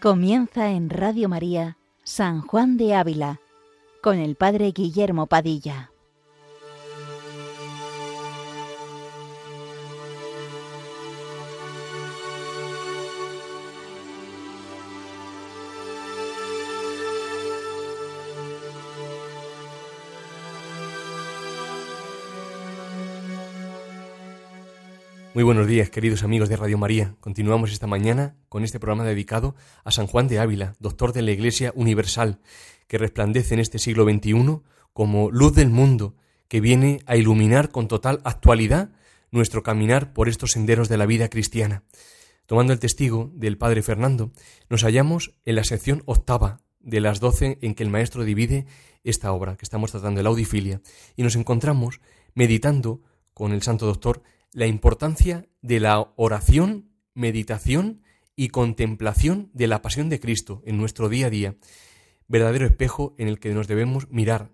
Comienza en Radio María San Juan de Ávila con el Padre Guillermo Padilla. Muy buenos días, queridos amigos de Radio María. Continuamos esta mañana con este programa dedicado a San Juan de Ávila, doctor de la Iglesia Universal, que resplandece en este siglo XXI como luz del mundo, que viene a iluminar con total actualidad nuestro caminar por estos senderos de la vida cristiana. Tomando el testigo del Padre Fernando, nos hallamos en la sección octava de las doce en que el Maestro divide esta obra que estamos tratando, la audifilia, y nos encontramos meditando con el Santo Doctor la importancia de la oración, meditación y contemplación de la pasión de Cristo en nuestro día a día, verdadero espejo en el que nos debemos mirar.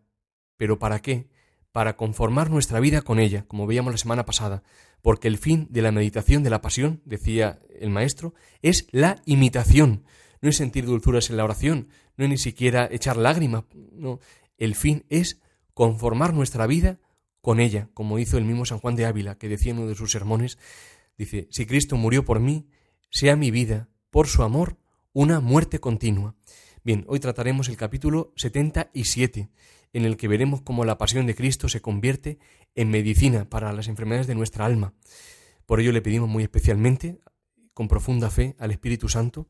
¿Pero para qué? Para conformar nuestra vida con ella, como veíamos la semana pasada, porque el fin de la meditación de la pasión, decía el maestro, es la imitación, no es sentir dulzuras en la oración, no es ni siquiera echar lágrimas, no, el fin es conformar nuestra vida con ella, como hizo el mismo San Juan de Ávila, que decía en uno de sus sermones, dice, si Cristo murió por mí, sea mi vida, por su amor, una muerte continua. Bien, hoy trataremos el capítulo 77, en el que veremos cómo la pasión de Cristo se convierte en medicina para las enfermedades de nuestra alma. Por ello le pedimos muy especialmente, con profunda fe, al Espíritu Santo,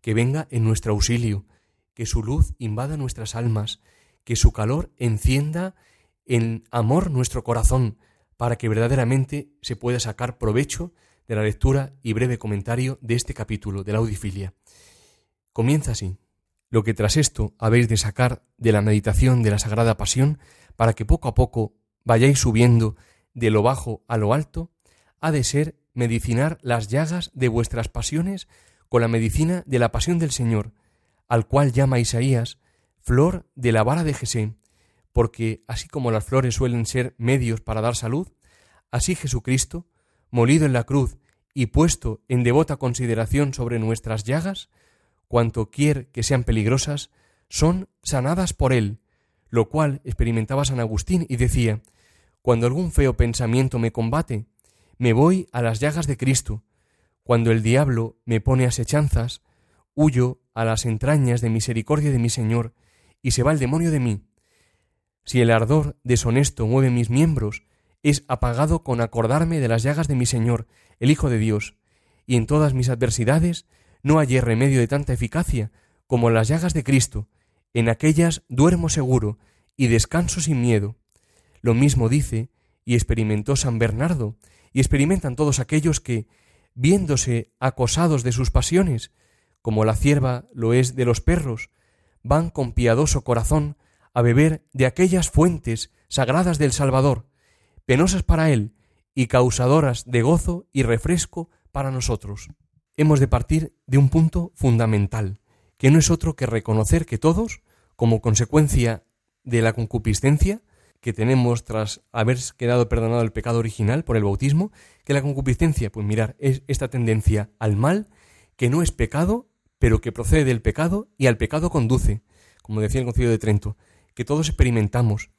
que venga en nuestro auxilio, que su luz invada nuestras almas, que su calor encienda en amor nuestro corazón para que verdaderamente se pueda sacar provecho de la lectura y breve comentario de este capítulo de la audifilia. Comienza así. Lo que tras esto habéis de sacar de la meditación de la Sagrada Pasión, para que poco a poco vayáis subiendo de lo bajo a lo alto, ha de ser medicinar las llagas de vuestras pasiones con la medicina de la pasión del Señor, al cual llama Isaías flor de la vara de Jesé, porque así como las flores suelen ser medios para dar salud, así Jesucristo, molido en la cruz y puesto en devota consideración sobre nuestras llagas, cuanto quier que sean peligrosas, son sanadas por él, lo cual experimentaba San Agustín y decía, cuando algún feo pensamiento me combate, me voy a las llagas de Cristo, cuando el diablo me pone asechanzas, huyo a las entrañas de misericordia de mi Señor, y se va el demonio de mí, si el ardor deshonesto mueve mis miembros, es apagado con acordarme de las llagas de mi Señor, el Hijo de Dios, y en todas mis adversidades no hallé remedio de tanta eficacia como las llagas de Cristo, en aquellas duermo seguro y descanso sin miedo. Lo mismo dice y experimentó San Bernardo, y experimentan todos aquellos que, viéndose acosados de sus pasiones, como la cierva lo es de los perros, van con piadoso corazón a beber de aquellas fuentes sagradas del Salvador, penosas para Él y causadoras de gozo y refresco para nosotros. Hemos de partir de un punto fundamental, que no es otro que reconocer que todos, como consecuencia de la concupiscencia que tenemos tras haber quedado perdonado el pecado original por el bautismo, que la concupiscencia, pues mirar, es esta tendencia al mal que no es pecado, pero que procede del pecado y al pecado conduce, como decía el Concilio de Trento, que todos experimentamos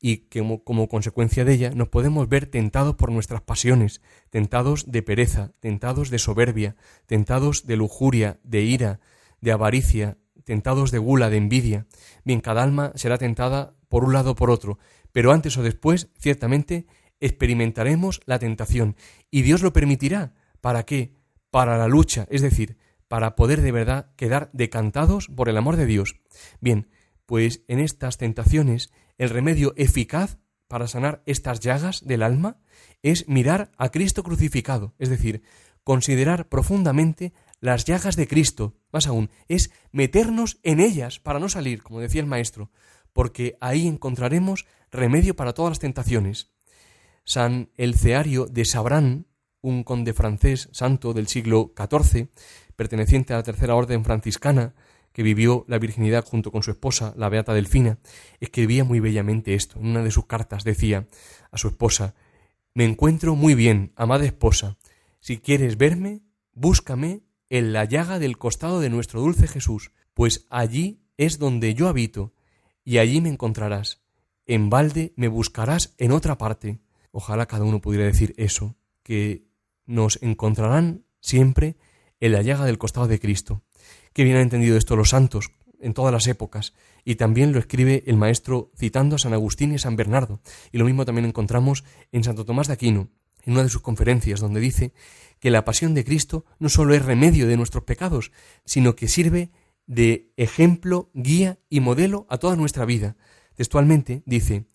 y que como, consecuencia de ella nos podemos ver tentados por nuestras pasiones, tentados de pereza, tentados de soberbia, tentados de lujuria, de ira, de avaricia, tentados de gula, de envidia. Bien, cada alma será tentada por un lado o por otro, pero antes o después, ciertamente, experimentaremos la tentación y Dios lo permitirá. ¿Para qué? Para la lucha, es decir, para poder de verdad quedar decantados por el amor de Dios. Bien, pues en estas tentaciones el remedio eficaz para sanar estas llagas del alma es mirar a Cristo crucificado, es decir, considerar profundamente las llagas de Cristo, más aún, es meternos en ellas para no salir, como decía el maestro, porque ahí encontraremos remedio para todas las tentaciones. San Elceario de Sabrán, un conde francés santo del siglo XIV, perteneciente a la tercera orden franciscana, que vivió la virginidad junto con su esposa, la Beata Delfina, escribía muy bellamente esto. En una de sus cartas decía a su esposa, Me encuentro muy bien, amada esposa. Si quieres verme, búscame en la llaga del costado de nuestro dulce Jesús, pues allí es donde yo habito, y allí me encontrarás. En balde me buscarás en otra parte. Ojalá cada uno pudiera decir eso, que nos encontrarán siempre en la llaga del costado de Cristo. Que bien han entendido esto los santos en todas las épocas, y también lo escribe el maestro citando a San Agustín y a San Bernardo, y lo mismo también encontramos en Santo Tomás de Aquino, en una de sus conferencias, donde dice que la pasión de Cristo no solo es remedio de nuestros pecados, sino que sirve de ejemplo, guía y modelo a toda nuestra vida. Textualmente dice,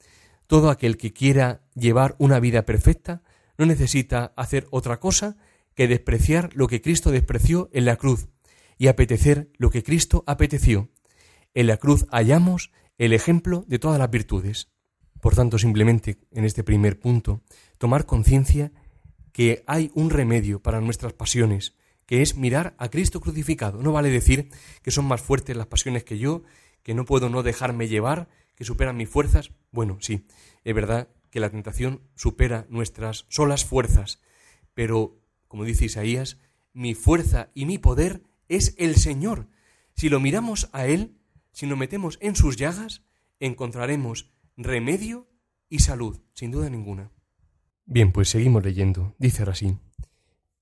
todo aquel que quiera llevar una vida perfecta no necesita hacer otra cosa que despreciar lo que Cristo despreció en la cruz y apetecer lo que Cristo apeteció. En la cruz hallamos el ejemplo de todas las virtudes. Por tanto, simplemente en este primer punto, tomar conciencia que hay un remedio para nuestras pasiones, que es mirar a Cristo crucificado. No vale decir que son más fuertes las pasiones que yo, que no puedo no dejarme llevar, que superan mis fuerzas. Bueno, sí, es verdad que la tentación supera nuestras solas fuerzas, pero, como dice Isaías, mi fuerza y mi poder es el Señor. Si lo miramos a Él, si nos metemos en sus llagas, encontraremos remedio y salud, sin duda ninguna. Bien, pues seguimos leyendo. Dice así.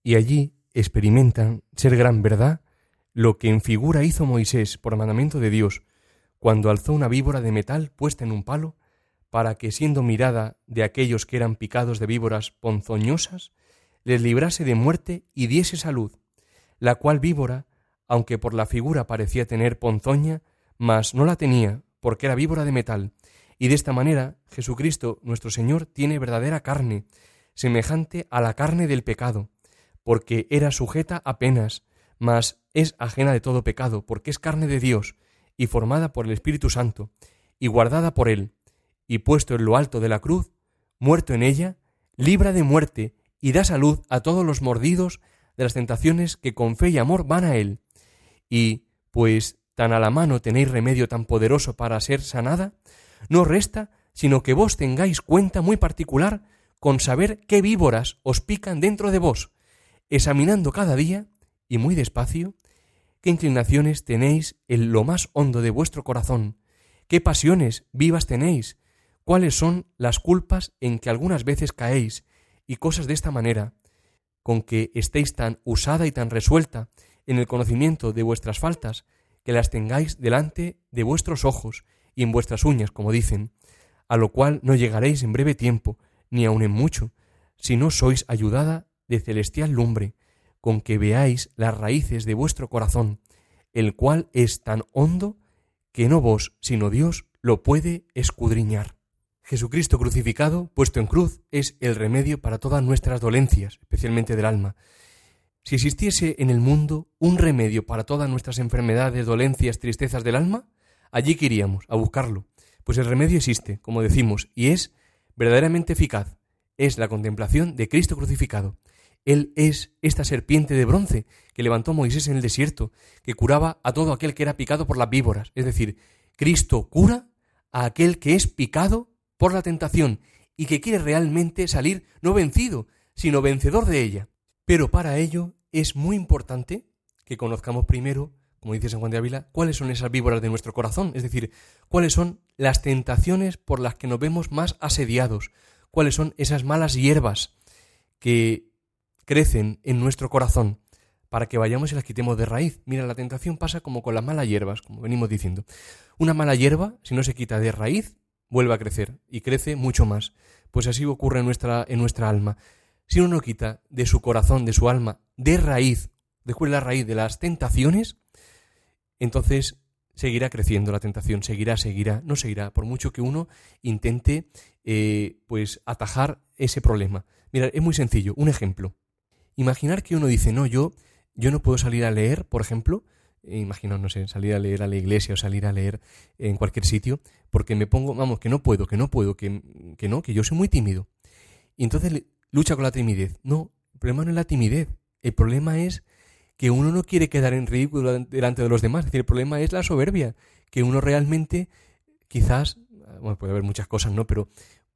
Y allí experimentan ser gran verdad lo que en figura hizo Moisés por mandamiento de Dios, cuando alzó una víbora de metal puesta en un palo, para que siendo mirada de aquellos que eran picados de víboras ponzoñosas, les librase de muerte y diese salud, la cual víbora, aunque por la figura parecía tener ponzoña, mas no la tenía, porque era víbora de metal, y de esta manera Jesucristo nuestro Señor tiene verdadera carne, semejante a la carne del pecado, porque era sujeta apenas, mas es ajena de todo pecado, porque es carne de Dios, y formada por el Espíritu Santo, y guardada por Él, y puesto en lo alto de la cruz, muerto en ella, libra de muerte y da salud a todos los mordidos de las tentaciones que con fe y amor van a Él. Y, pues tan a la mano tenéis remedio tan poderoso para ser sanada, no resta sino que vos tengáis cuenta muy particular con saber qué víboras os pican dentro de vos, examinando cada día, y muy despacio, qué inclinaciones tenéis en lo más hondo de vuestro corazón, qué pasiones vivas tenéis, cuáles son las culpas en que algunas veces caéis, y cosas de esta manera, con que estéis tan usada y tan resuelta en el conocimiento de vuestras faltas, que las tengáis delante de vuestros ojos y en vuestras uñas, como dicen, a lo cual no llegaréis en breve tiempo, ni aun en mucho, si no sois ayudada de celestial lumbre, con que veáis las raíces de vuestro corazón, el cual es tan hondo que no vos, sino Dios, lo puede escudriñar. Jesucristo crucificado, puesto en cruz, es el remedio para todas nuestras dolencias, especialmente del alma. Si existiese en el mundo un remedio para todas nuestras enfermedades, dolencias, tristezas del alma, allí que iríamos, a buscarlo. Pues el remedio existe, como decimos, y es verdaderamente eficaz. Es la contemplación de Cristo crucificado. Él es esta serpiente de bronce que levantó Moisés en el desierto, que curaba a todo aquel que era picado por las víboras. Es decir, Cristo cura a aquel que es picado por la tentación y que quiere realmente salir no vencido, sino vencedor de ella. Pero para ello es muy importante que conozcamos primero, como dice San Juan de Ávila, cuáles son esas víboras de nuestro corazón, es decir, cuáles son las tentaciones por las que nos vemos más asediados, cuáles son esas malas hierbas que crecen en nuestro corazón para que vayamos y las quitemos de raíz. Mira, la tentación pasa como con las malas hierbas, como venimos diciendo. Una mala hierba, si no se quita de raíz, vuelve a crecer y crece mucho más. Pues así ocurre en nuestra, en nuestra alma. Si uno no quita de su corazón, de su alma, de raíz, de la raíz de las tentaciones, entonces seguirá creciendo la tentación, seguirá, seguirá, no seguirá, por mucho que uno intente eh, pues atajar ese problema. Mira, es muy sencillo, un ejemplo. Imaginar que uno dice, no, yo, yo no puedo salir a leer, por ejemplo, eh, imagino, no sé, salir a leer a la iglesia o salir a leer en cualquier sitio, porque me pongo, vamos, que no puedo, que no puedo, que, que no, que yo soy muy tímido. Y entonces lucha con la timidez. No, el problema no es la timidez, el problema es que uno no quiere quedar en ridículo delante de los demás, es decir, el problema es la soberbia, que uno realmente, quizás, bueno, puede haber muchas cosas, ¿no? Pero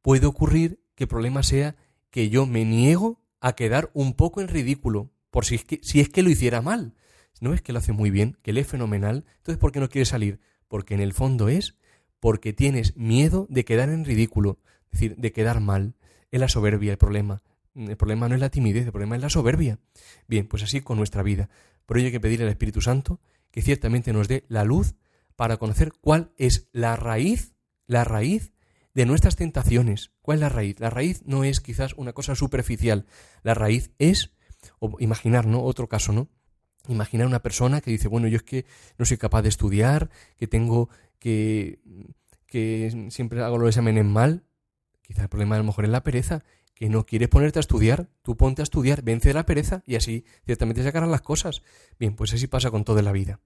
puede ocurrir que el problema sea que yo me niego a quedar un poco en ridículo, por si es que, si es que lo hiciera mal. ¿No ves que lo hace muy bien? ¿Que lee fenomenal? Entonces, ¿por qué no quiere salir? Porque en el fondo es porque tienes miedo de quedar en ridículo, es decir, de quedar mal. Es la soberbia el problema. El problema no es la timidez, el problema es la soberbia. Bien, pues así con nuestra vida. Por ello hay que pedirle al Espíritu Santo que ciertamente nos dé la luz para conocer cuál es la raíz, la raíz de nuestras tentaciones. ¿Cuál es la raíz? La raíz no es quizás una cosa superficial. La raíz es, imaginar, ¿no? Otro caso, ¿no? Imaginar una persona que dice, bueno, yo es que no soy capaz de estudiar, que tengo que, que siempre hago los exámenes mal. Quizá el problema a lo mejor es la pereza, que no quieres ponerte a estudiar. Tú ponte a estudiar, vence la pereza y así ciertamente sacarán las cosas. Bien, pues así pasa con toda la vida.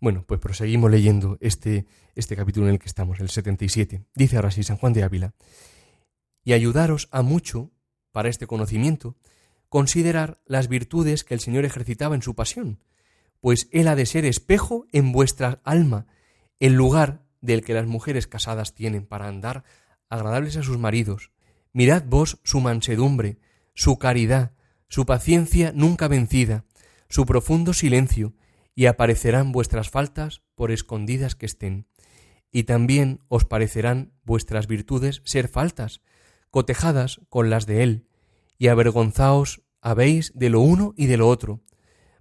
Bueno, pues proseguimos leyendo este, este capítulo en el que estamos, el 77. Dice ahora sí San Juan de Ávila. Y ayudaros a mucho, para este conocimiento, considerar las virtudes que el Señor ejercitaba en su pasión, pues Él ha de ser espejo en vuestra alma, el lugar del que las mujeres casadas tienen para andar agradables a sus maridos. Mirad vos su mansedumbre, su caridad, su paciencia nunca vencida, su profundo silencio, y aparecerán vuestras faltas por escondidas que estén. Y también os parecerán vuestras virtudes ser faltas, cotejadas con las de él, y avergonzaos habéis de lo uno y de lo otro.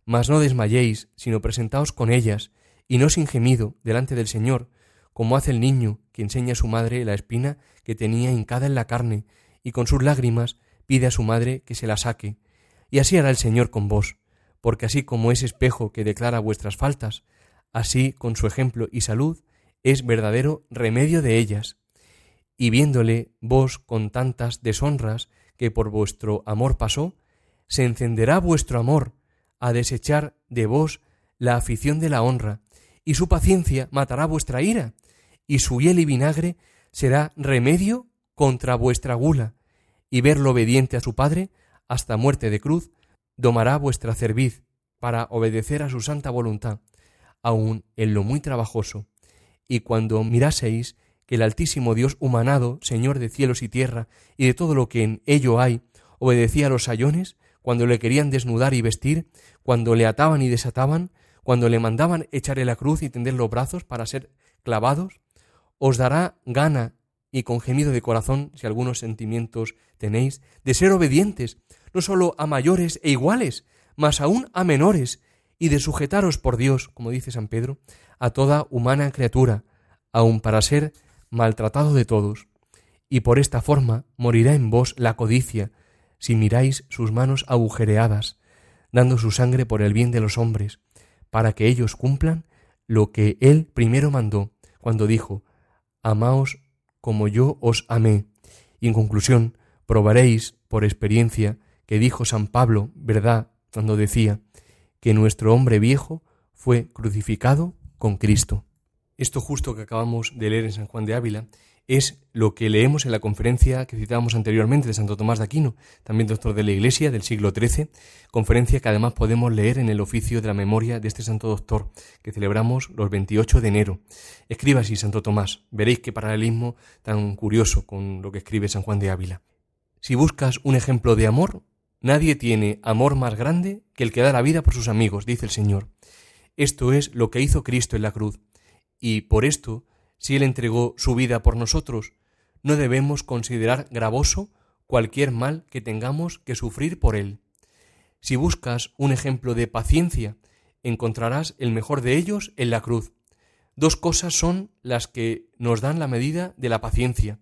Mas no desmayéis, sino presentaos con ellas, y no sin gemido, delante del Señor, como hace el niño que enseña a su madre la espina que tenía hincada en la carne, y con sus lágrimas pide a su madre que se la saque. Y así hará el Señor con vos, porque así como es espejo que declara vuestras faltas, así con su ejemplo y salud es verdadero remedio de ellas. Y viéndole vos con tantas deshonras que por vuestro amor pasó, se encenderá vuestro amor a desechar de vos la afición de la honra, y su paciencia matará vuestra ira, y su hiel y vinagre será remedio contra vuestra gula, y verlo obediente a su Padre hasta muerte de cruz, domará vuestra cerviz para obedecer a su santa voluntad, aun en lo muy trabajoso. Y cuando miraseis que el Altísimo Dios humanado, Señor de cielos y tierra, y de todo lo que en ello hay, obedecía a los sayones, cuando le querían desnudar y vestir, cuando le ataban y desataban, cuando le mandaban echarle la cruz y tender los brazos para ser clavados, os dará gana y con gemido de corazón, si algunos sentimientos tenéis, de ser obedientes, no sólo a mayores e iguales, mas aún a menores, y de sujetaros por Dios, como dice San Pedro, a toda humana criatura, aun para ser maltratado de todos. Y por esta forma morirá en vos la codicia, si miráis sus manos agujereadas, dando su sangre por el bien de los hombres, para que ellos cumplan lo que Él primero mandó, cuando dijo, Amaos como yo os amé. Y en conclusión, probaréis por experiencia que dijo San Pablo, verdad, cuando decía que nuestro hombre viejo fue crucificado con Cristo. Esto justo que acabamos de leer en San Juan de Ávila es lo que leemos en la conferencia que citábamos anteriormente de Santo Tomás de Aquino, también doctor de la Iglesia del siglo XIII, conferencia que además podemos leer en el oficio de la memoria de este santo doctor, que celebramos los 28 de enero. Escriba así Santo Tomás, veréis qué paralelismo tan curioso con lo que escribe San Juan de Ávila. Si buscas un ejemplo de amor, nadie tiene amor más grande que el que da la vida por sus amigos, dice el Señor. Esto es lo que hizo Cristo en la cruz, y por esto si Él entregó su vida por nosotros, no debemos considerar gravoso cualquier mal que tengamos que sufrir por Él. Si buscas un ejemplo de paciencia, encontrarás el mejor de ellos en la cruz. Dos cosas son las que nos dan la medida de la paciencia.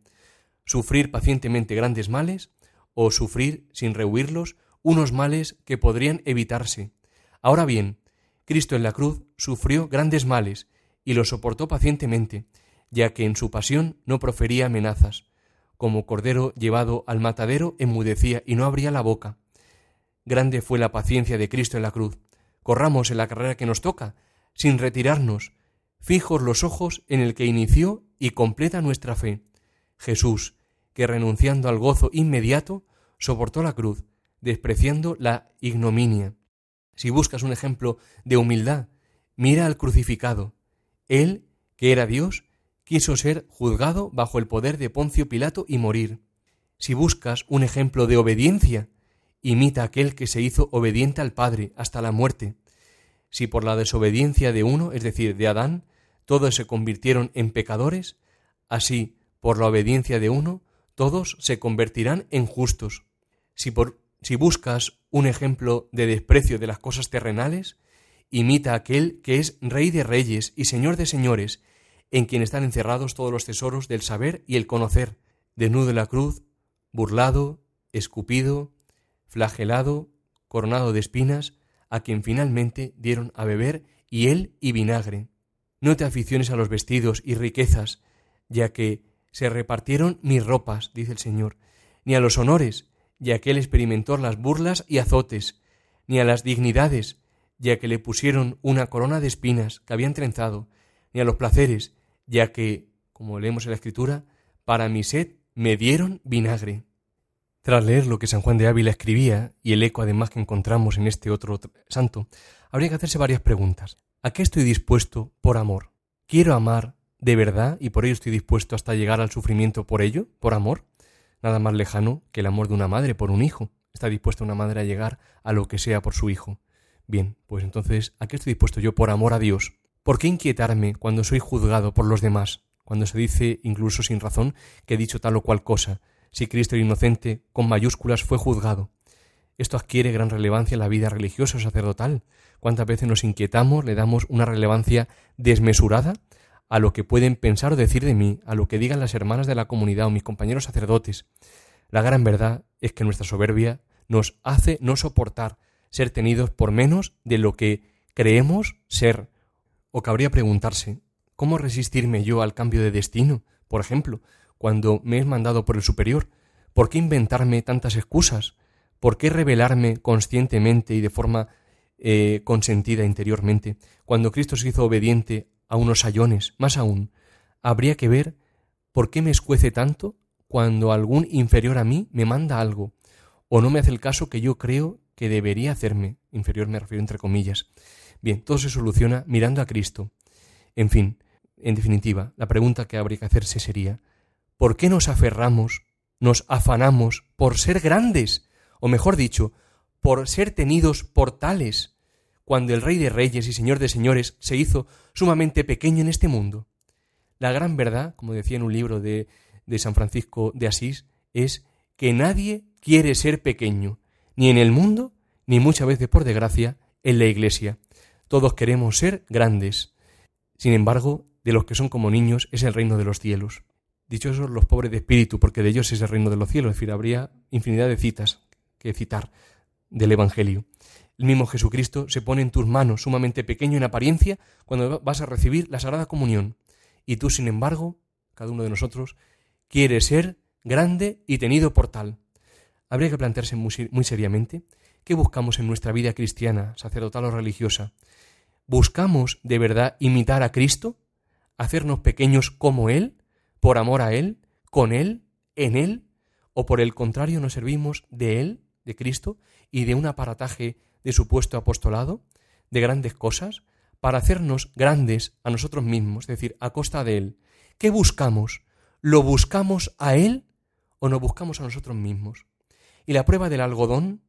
Sufrir pacientemente grandes males o sufrir, sin rehuirlos, unos males que podrían evitarse. Ahora bien, Cristo en la cruz sufrió grandes males y los soportó pacientemente, ya que en su pasión no profería amenazas. Como cordero llevado al matadero enmudecía y no abría la boca. Grande fue la paciencia de Cristo en la cruz. Corramos en la carrera que nos toca, sin retirarnos, fijos los ojos en el que inició y completa nuestra fe. Jesús, que renunciando al gozo inmediato, soportó la cruz, despreciando la ignominia. Si buscas un ejemplo de humildad, mira al crucificado. Él, que era Dios, quiso ser juzgado bajo el poder de Poncio Pilato y morir. Si buscas un ejemplo de obediencia, imita aquel que se hizo obediente al Padre hasta la muerte. si por la desobediencia de uno, es decir, de Adán, todos se convirtieron en pecadores, así, por la obediencia de uno, todos se convertirán en justos. Si, si buscas un ejemplo de desprecio de las cosas terrenales, imita aquel que es Rey de Reyes y Señor de Señores, en quien están encerrados todos los tesoros del saber y el conocer, desnudo de la cruz, burlado, escupido, flagelado, coronado de espinas, a quien finalmente dieron a beber hiel y vinagre. No te aficiones a los vestidos y riquezas, ya que se repartieron mis ropas, dice el Señor, ni a los honores, ya que él experimentó las burlas y azotes, ni a las dignidades, ya que le pusieron una corona de espinas que habían trenzado, ni a los placeres, ya que, como leemos en la Escritura, para mi sed me dieron vinagre. Tras leer lo que San Juan de Ávila escribía, y el eco además que encontramos en este otro santo, habría que hacerse varias preguntas. ¿A qué estoy dispuesto por amor? ¿Quiero amar de verdad y por ello estoy dispuesto hasta llegar al sufrimiento por ello, por amor? Nada más lejano que el amor de una madre por un hijo. Está dispuesta una madre a llegar a lo que sea por su hijo. Bien, pues entonces, ¿a qué estoy dispuesto yo por amor a Dios? ¿Por qué inquietarme cuando soy juzgado por los demás? Cuando se dice, incluso sin razón, que he dicho tal o cual cosa, si Cristo el inocente, con mayúsculas, fue juzgado. Esto adquiere gran relevancia en la vida religiosa o sacerdotal. ¿Cuántas veces nos inquietamos, le damos una relevancia desmesurada a lo que pueden pensar o decir de mí, a lo que digan las hermanas de la comunidad o mis compañeros sacerdotes? La gran verdad es que nuestra soberbia nos hace no soportar ser tenidos por menos de lo que creemos ser. O cabría preguntarse, ¿cómo resistirme yo al cambio de destino? Por ejemplo, cuando me es mandado por el superior? ¿Por qué inventarme tantas excusas? ¿Por qué revelarme conscientemente y de forma eh, consentida interiormente? Cuando Cristo se hizo obediente a unos sayones, más aún, habría que ver por qué me escuece tanto cuando algún inferior a mí me manda algo, o no me hace el caso que yo creo que debería hacerme, inferior me refiero entre comillas. Bien, todo se soluciona mirando a Cristo. En fin, en definitiva, la pregunta que habría que hacerse sería, ¿Por qué nos aferramos, nos afanamos por ser grandes, o mejor dicho, por ser tenidos por tales, cuando el Rey de Reyes y Señor de Señores se hizo sumamente pequeño en este mundo? La gran verdad, como decía en un libro de, de San Francisco de Asís, es que nadie quiere ser pequeño, ni en el mundo, ni muchas veces por desgracia, en la Iglesia. Todos queremos ser grandes. Sin embargo, de los que son como niños es el reino de los cielos. Dichosos los pobres de espíritu, porque de ellos es el reino de los cielos. Es decir, habría infinidad de citas que citar del Evangelio. El mismo Jesucristo se pone en tus manos, sumamente pequeño en apariencia, cuando vas a recibir la Sagrada Comunión. Y tú, sin embargo, cada uno de nosotros, quiere ser grande y tenido por tal. Habría que plantearse muy, muy seriamente qué buscamos en nuestra vida cristiana, sacerdotal o religiosa. ¿Buscamos de verdad imitar a Cristo? ¿Hacernos pequeños como Él? por amor a Él, con Él, en Él, o por el contrario nos servimos de Él, de Cristo, y de un aparataje de supuesto apostolado, de grandes cosas, para hacernos grandes a nosotros mismos, es decir, a costa de Él. ¿Qué buscamos? ¿Lo buscamos a Él o nos buscamos a nosotros mismos? Y la prueba del algodón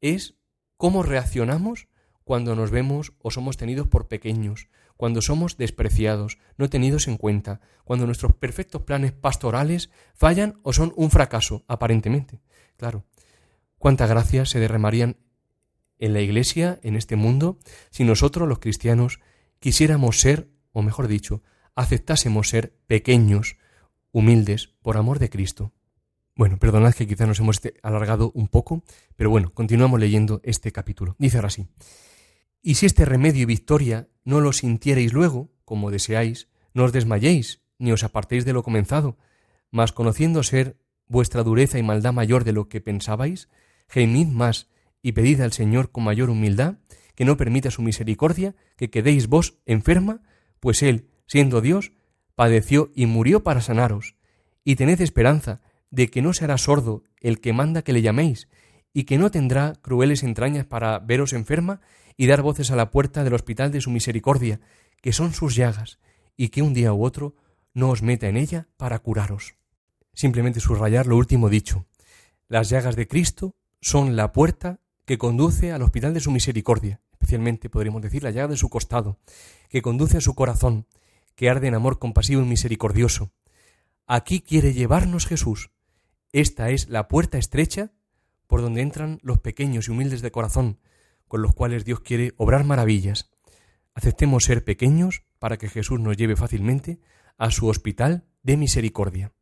es cómo reaccionamos cuando nos vemos o somos tenidos por pequeños, cuando somos despreciados, no tenidos en cuenta, cuando nuestros perfectos planes pastorales fallan o son un fracaso, aparentemente. Claro, cuántas gracias se derramarían en la Iglesia, en este mundo, si nosotros los cristianos quisiéramos ser, o mejor dicho, aceptásemos ser pequeños, humildes, por amor de Cristo. Bueno, perdonad que quizás nos hemos alargado un poco, pero bueno, continuamos leyendo este capítulo. Dice ahora así. Y si este remedio y victoria no lo sintiereis luego, como deseáis, no os desmayéis, ni os apartéis de lo comenzado, mas conociendo ser vuestra dureza y maldad mayor de lo que pensabais, gemid más y pedid al Señor con mayor humildad, que no permita su misericordia que quedéis vos enferma, pues Él, siendo Dios, padeció y murió para sanaros, y tened esperanza de que no será sordo el que manda que le llaméis, y que no tendrá crueles entrañas para veros enferma y dar voces a la puerta del hospital de su misericordia, que son sus llagas, y que un día u otro no os meta en ella para curaros. Simplemente subrayar lo último dicho. Las llagas de Cristo son la puerta que conduce al hospital de su misericordia, especialmente podríamos decir la llaga de su costado, que conduce a su corazón, que arde en amor compasivo y misericordioso. Aquí quiere llevarnos Jesús. Esta es la puerta estrecha por donde entran los pequeños y humildes de corazón, con los cuales Dios quiere obrar maravillas. Aceptemos ser pequeños para que Jesús nos lleve fácilmente a su hospital de misericordia.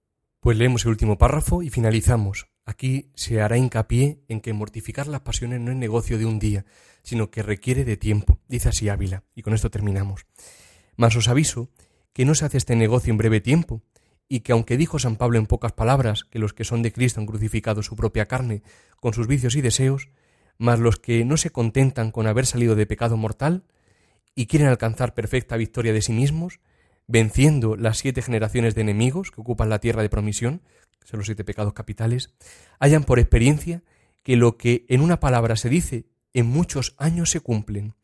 Pues leemos el último párrafo y finalizamos. Aquí se hará hincapié en que mortificar las pasiones no es negocio de un día, sino que requiere de tiempo, dice así Ávila, y con esto terminamos. Mas os aviso que no se hace este negocio en breve tiempo, y que aunque dijo San Pablo en pocas palabras que los que son de Cristo han crucificado su propia carne con sus vicios y deseos, mas los que no se contentan con haber salido de pecado mortal y quieren alcanzar perfecta victoria de sí mismos, venciendo las siete generaciones de enemigos que ocupan la tierra de promisión, que son los siete pecados capitales, hayan por experiencia que lo que en una palabra se dice en muchos años se cumplen.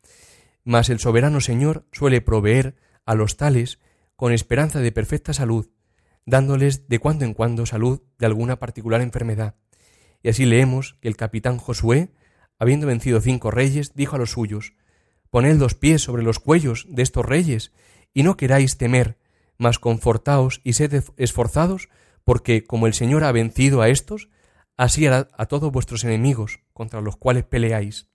Mas el soberano Señor suele proveer a los tales con esperanza de perfecta salud, dándoles de cuando en cuando salud de alguna particular enfermedad. Y así leemos que el capitán Josué, habiendo vencido cinco reyes, dijo a los suyos, Poned los pies sobre los cuellos de estos reyes, y no queráis temer, mas confortaos y sed esforzados, porque como el Señor ha vencido a estos, así hará a todos vuestros enemigos contra los cuales peleáis.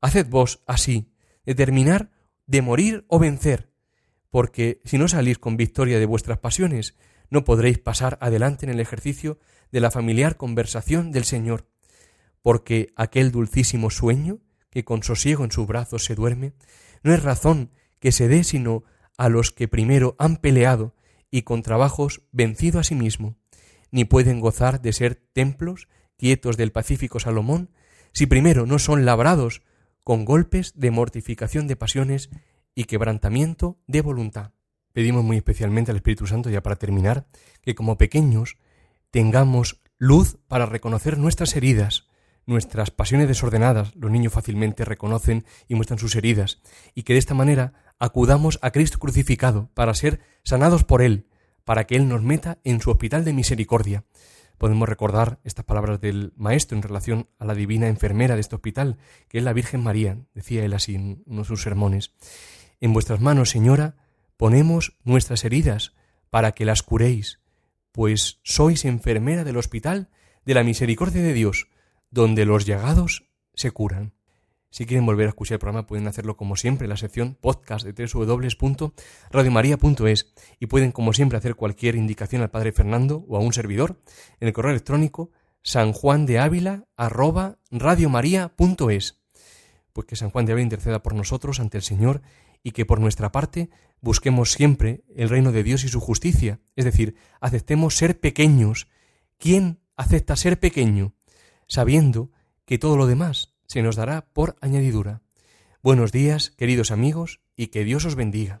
Haced vos así, determinar de morir o vencer, porque si no salís con victoria de vuestras pasiones, no podréis pasar adelante en el ejercicio de la familiar conversación del Señor, porque aquel dulcísimo sueño, que con sosiego en sus brazos se duerme, no es razón que se dé sino a los que primero han peleado y con trabajos vencido a sí mismo, ni pueden gozar de ser templos quietos del pacífico Salomón, si primero no son labrados con golpes de mortificación de pasiones y quebrantamiento de voluntad. Pedimos muy especialmente al Espíritu Santo, ya para terminar, que como pequeños tengamos luz para reconocer nuestras heridas, nuestras pasiones desordenadas. Los niños fácilmente reconocen y muestran sus heridas, y que de esta manera acudamos a Cristo crucificado para ser sanados por Él, para que Él nos meta en su hospital de misericordia. Podemos recordar estas palabras del Maestro en relación a la divina enfermera de este hospital, que es la Virgen María, decía él así en uno de sus sermones. En vuestras manos, Señora, ponemos nuestras heridas para que las curéis, pues sois enfermera del hospital de la misericordia de Dios, donde los llagados se curan. Si quieren volver a escuchar el programa pueden hacerlo como siempre en la sección podcast de www.radiomaria.es y pueden como siempre hacer cualquier indicación al Padre Fernando o a un servidor en el correo electrónico sanjuandeávila@radiomaria.es. Pues que San Juan de Ávila interceda por nosotros ante el Señor y que por nuestra parte busquemos siempre el reino de Dios y su justicia, es decir, aceptemos ser pequeños. ¿Quién acepta ser pequeño? Sabiendo que todo lo demás se nos dará por añadidura. Buenos días, queridos amigos, y que Dios os bendiga.